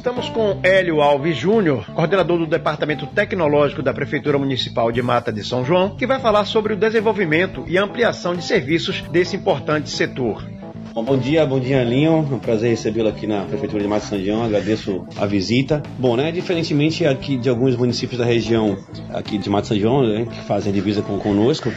Estamos com Hélio Alves Júnior, coordenador do Departamento Tecnológico da Prefeitura Municipal de Mata de São João, que vai falar sobre o desenvolvimento e ampliação de serviços desse importante setor. Bom, bom dia, bom dia, Linho. É um prazer recebê-lo aqui na Prefeitura de Mata São João. Agradeço a visita. Bom, né, diferentemente aqui de alguns municípios da região aqui de Mata São João, né, que fazem divisa com conosco,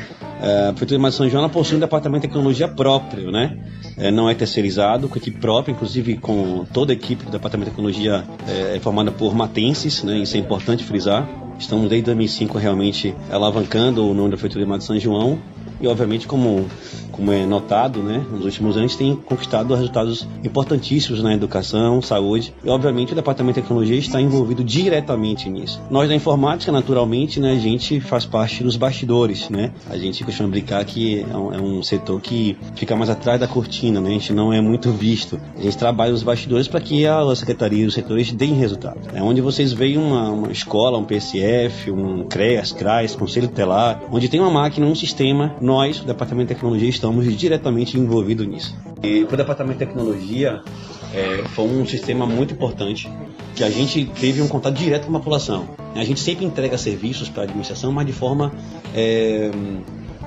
a Prefeitura de Mata São João possui um departamento de tecnologia próprio, né? É, não é terceirizado, com equipe própria, inclusive com toda a equipe do departamento de tecnologia é, é formada por matenses, né? Isso é importante frisar. Estamos desde 2005 realmente alavancando o nome da Prefeitura de Mata São João e obviamente como como é notado, né, nos últimos anos tem conquistado resultados importantíssimos na educação, saúde e obviamente o departamento de tecnologia está envolvido diretamente nisso. Nós da informática, naturalmente, né, a gente faz parte dos bastidores, né? A gente costuma brincar que é um, é um setor que fica mais atrás da cortina, né? A gente não é muito visto. A gente trabalha nos bastidores para que a secretaria e os setores deem resultado. É onde vocês veem uma, uma escola, um PSF, um CREAS, CRAS, Conselho Tutelar, onde tem uma máquina, um sistema, nós, o departamento de tecnologia, estamos diretamente envolvidos nisso. E para o Departamento de Tecnologia, é, foi um sistema muito importante que a gente teve um contato direto com a população. A gente sempre entrega serviços para a administração, mas de forma é,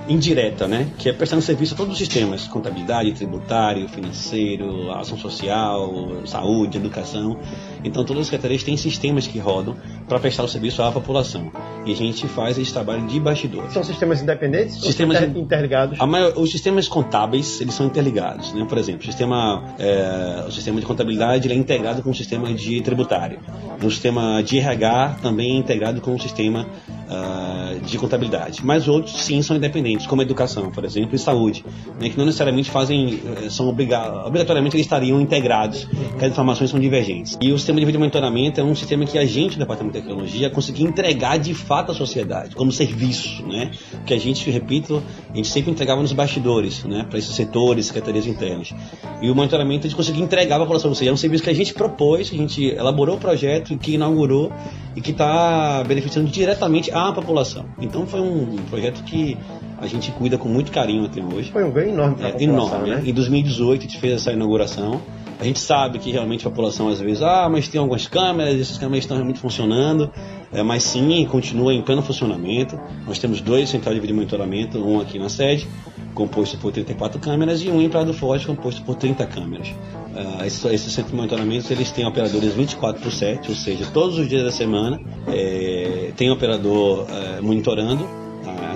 indireta, né? Que é prestando serviço a todos os sistemas, contabilidade, tributário, financeiro, ação social, saúde, educação. Então todas as secretarias têm sistemas que rodam para prestar o serviço à população. E a gente faz esse trabalho de bastidores. São sistemas independentes sistemas inter interligados? Maior, os sistemas contábeis, eles são interligados, né? Por exemplo, o sistema, é, o sistema de contabilidade é integrado com o sistema de tributário. O sistema de RH também é integrado com o sistema uh, de contabilidade. Mas outros, sim, são independentes, como educação, por exemplo, e saúde, né, que não necessariamente fazem, eh, são obrigados, obrigatoriamente eles estariam integrados, que as informações são divergentes. E o sistema de vídeo monitoramento é um sistema que a gente, do Departamento de Tecnologia, conseguiu entregar de fato à sociedade, como serviço, né, que a gente, repito, a gente sempre entregava nos bastidores, né, para esses setores, secretarias internas. E o monitoramento a gente conseguiu entregar para a população, ou seja, é um serviço que a gente propôs, a gente elaborou o projeto, que inaugurou e que está beneficiando diretamente à população. Então foi um projeto que a gente cuida com muito carinho até hoje. Foi um ganho enorme para a é, população, enorme. Né? Em 2018 a gente fez essa inauguração. A gente sabe que realmente a população às vezes, ah, mas tem algumas câmeras, essas câmeras estão realmente funcionando, é, mas sim, continua em pleno funcionamento. Nós temos dois centrais de vídeo monitoramento, um aqui na sede, composto por 34 câmeras, e um em Prado Forte, composto por 30 câmeras. Uh, esses, esses centros de monitoramento eles têm operadores 24 por 7, ou seja, todos os dias da semana é, tem operador é, monitorando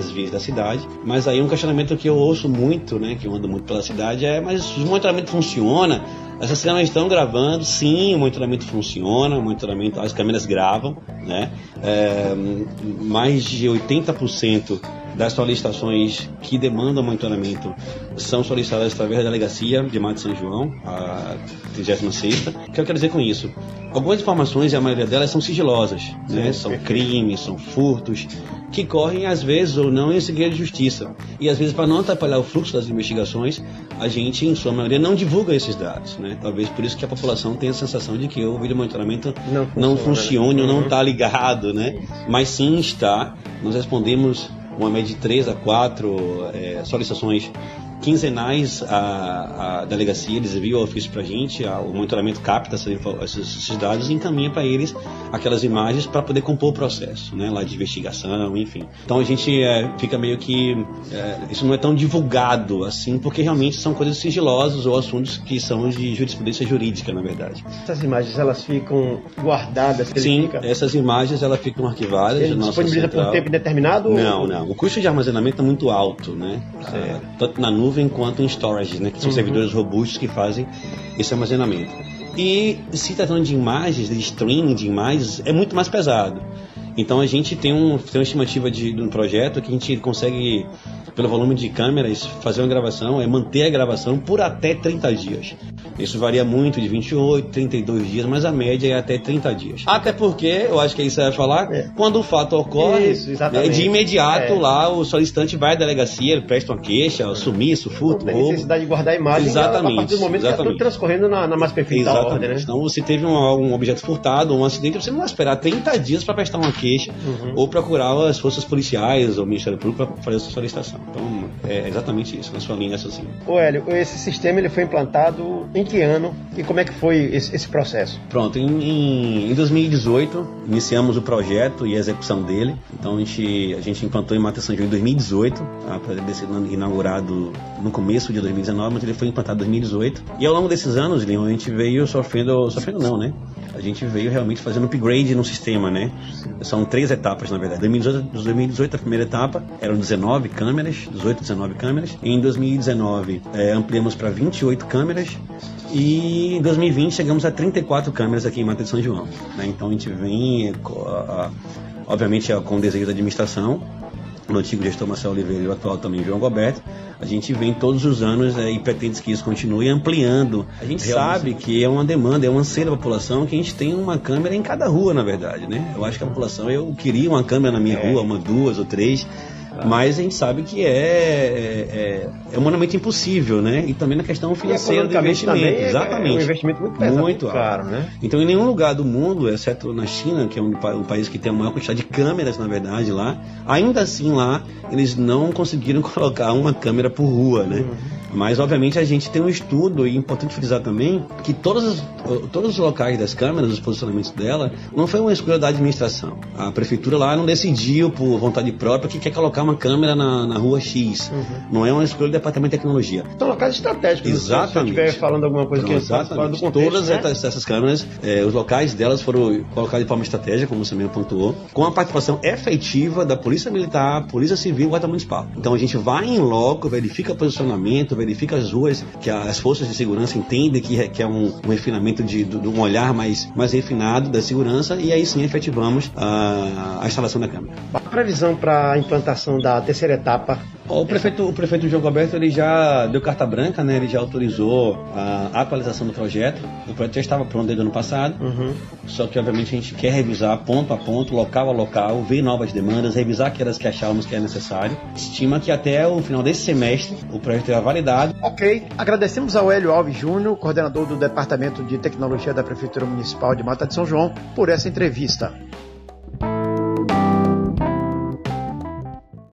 as vias da cidade. Mas aí um questionamento que eu ouço muito, né, que eu ando muito pela cidade, é: mas o monitoramento funciona? Essas câmeras estão gravando, sim, o monitoramento funciona, o monitoramento, as câmeras gravam, né? É, mais de 80% das solicitações que demandam monitoramento são solicitadas através da delegacia de Mato São João, a 36 O que eu quero dizer com isso? Algumas informações, e a maioria delas, são sigilosas, né? São crimes, são furtos, que correm às vezes ou não em segredo de justiça. E às vezes, para não atrapalhar o fluxo das investigações, a gente, em sua maioria, não divulga esses dados, né? Talvez por isso que a população tenha a sensação de que o vídeo monitoramento não, funciona, não funcione ou não está ligado, né? Mas sim está. Nós respondemos uma média de 3 a 4 é, solicitações quinzenais a, a delegacia, eles enviam o ofício para a gente, o monitoramento capta esses dados e encaminha para eles aquelas imagens para poder compor o processo, né, lá de investigação, enfim. Então a gente é, fica meio que é, isso não é tão divulgado assim, porque realmente são coisas sigilosas ou assuntos que são de jurisprudência jurídica, na verdade. Essas imagens elas ficam guardadas? Sim, fica... essas imagens elas ficam arquivadas. Ele disponibiliza por um tempo indeterminado? Não, ou... não. O custo de armazenamento é muito alto, né? É, tanto na nuvem nuvem quanto em storage, né, que são uhum. servidores robustos que fazem esse armazenamento. E se tratando de imagens, de streaming de imagens, é muito mais pesado. Então a gente tem, um, tem uma estimativa de, de um projeto que a gente consegue pelo volume de câmeras, fazer uma gravação é manter a gravação por até 30 dias. Isso varia muito de 28, 32 dias, mas a média é até 30 dias. Até porque, eu acho que é isso você vai falar, é. quando o fato ocorre, isso, né, de imediato é. lá o solicitante vai à delegacia, ele presta uma queixa, é. sumiço, furto, Não tem necessidade de guardar a imagem exatamente, a partir do momento exatamente. que está tudo transcorrendo na, na mais perfeita exatamente. ordem, né? Então você teve um, um, objeto furtado, um acidente, você não vai esperar 30 dias para prestar uma queixa uhum. ou procurar as forças policiais ou o Ministério Público para fazer a sua solicitação. Então, é exatamente isso, na sua linha assim. Ô Hélio, esse sistema ele foi implantado em que ano e como é que foi esse, esse processo? Pronto, em, em, 2018 iniciamos o projeto e a execução dele. Então a gente, a gente implantou em Mata São João em 2018, apesar de ser inaugurado no começo de 2019, mas ele foi implantado em 2018. E ao longo desses anos, Leon, a gente veio sofrendo, sofrendo não, né? A gente veio realmente fazendo upgrade no sistema, né? São três etapas, na verdade. 2018, 2018 a primeira etapa eram 19 câmeras, 18, 19 câmeras. Em 2019 é, ampliamos para 28 câmeras e em 2020 chegamos a 34 câmeras aqui em Mata de São João. Né? Então a gente vem, obviamente, com o desejo da administração, no antigo gestor Marcelo Oliveira e o atual também João Roberto, a gente vem todos os anos é, e pretende que isso continue ampliando. A gente Realmente. sabe que é uma demanda, é um anseio da população que a gente tem uma câmera em cada rua, na verdade, né? Eu acho que a população, eu queria uma câmera na minha é. rua, uma, duas ou três, mas a gente sabe que é, é, é, humanamente impossível, né? E também na questão financeira do investimento. É, Exatamente. É um investimento muito pesado, muito caro, né? Então, em nenhum lugar do mundo, exceto na China, que é um, um país que tem a maior quantidade de câmeras, na verdade, lá, ainda assim lá, eles não conseguiram colocar uma câmera por rua, né? Uhum. Mas, obviamente, a gente tem um estudo, e é importante frisar também, que todos os, todos os locais das câmeras, os posicionamentos dela, não foi uma escolha da administração. A prefeitura lá não decidiu, por vontade própria, que quer colocar uma câmera na, na rua X. Uhum. Não é uma escolha do departamento de tecnologia. São locais estratégicos. Exatamente. Se você estiver falando alguma coisa que fora do contexto, Todas né? essas câmeras, eh, os locais delas foram colocados de forma estratégica, como você mesmo pontuou, com a participação efetiva da Polícia Militar, Polícia Civil e Guarda Municipal. Então a gente vai em loco, verifica posicionamento, verifica as ruas, que as forças de segurança entendem que, que é um, um refinamento de, de, de, um olhar mais, mais refinado da segurança e aí sim efetivamos a, a instalação da câmera. A previsão para a implantação da terceira etapa o prefeito, o prefeito João Roberto ele já deu carta branca, né? Ele já autorizou a atualização do projeto. O projeto já estava pronto desde o ano passado. Uhum. Só que, obviamente, a gente quer revisar ponto a ponto, local a local, ver novas demandas, revisar aquelas que achávamos que é necessário. Estima que até o final desse semestre o projeto será validado. Ok. Agradecemos ao Hélio Alves Júnior, coordenador do Departamento de Tecnologia da Prefeitura Municipal de Mata de São João, por essa entrevista.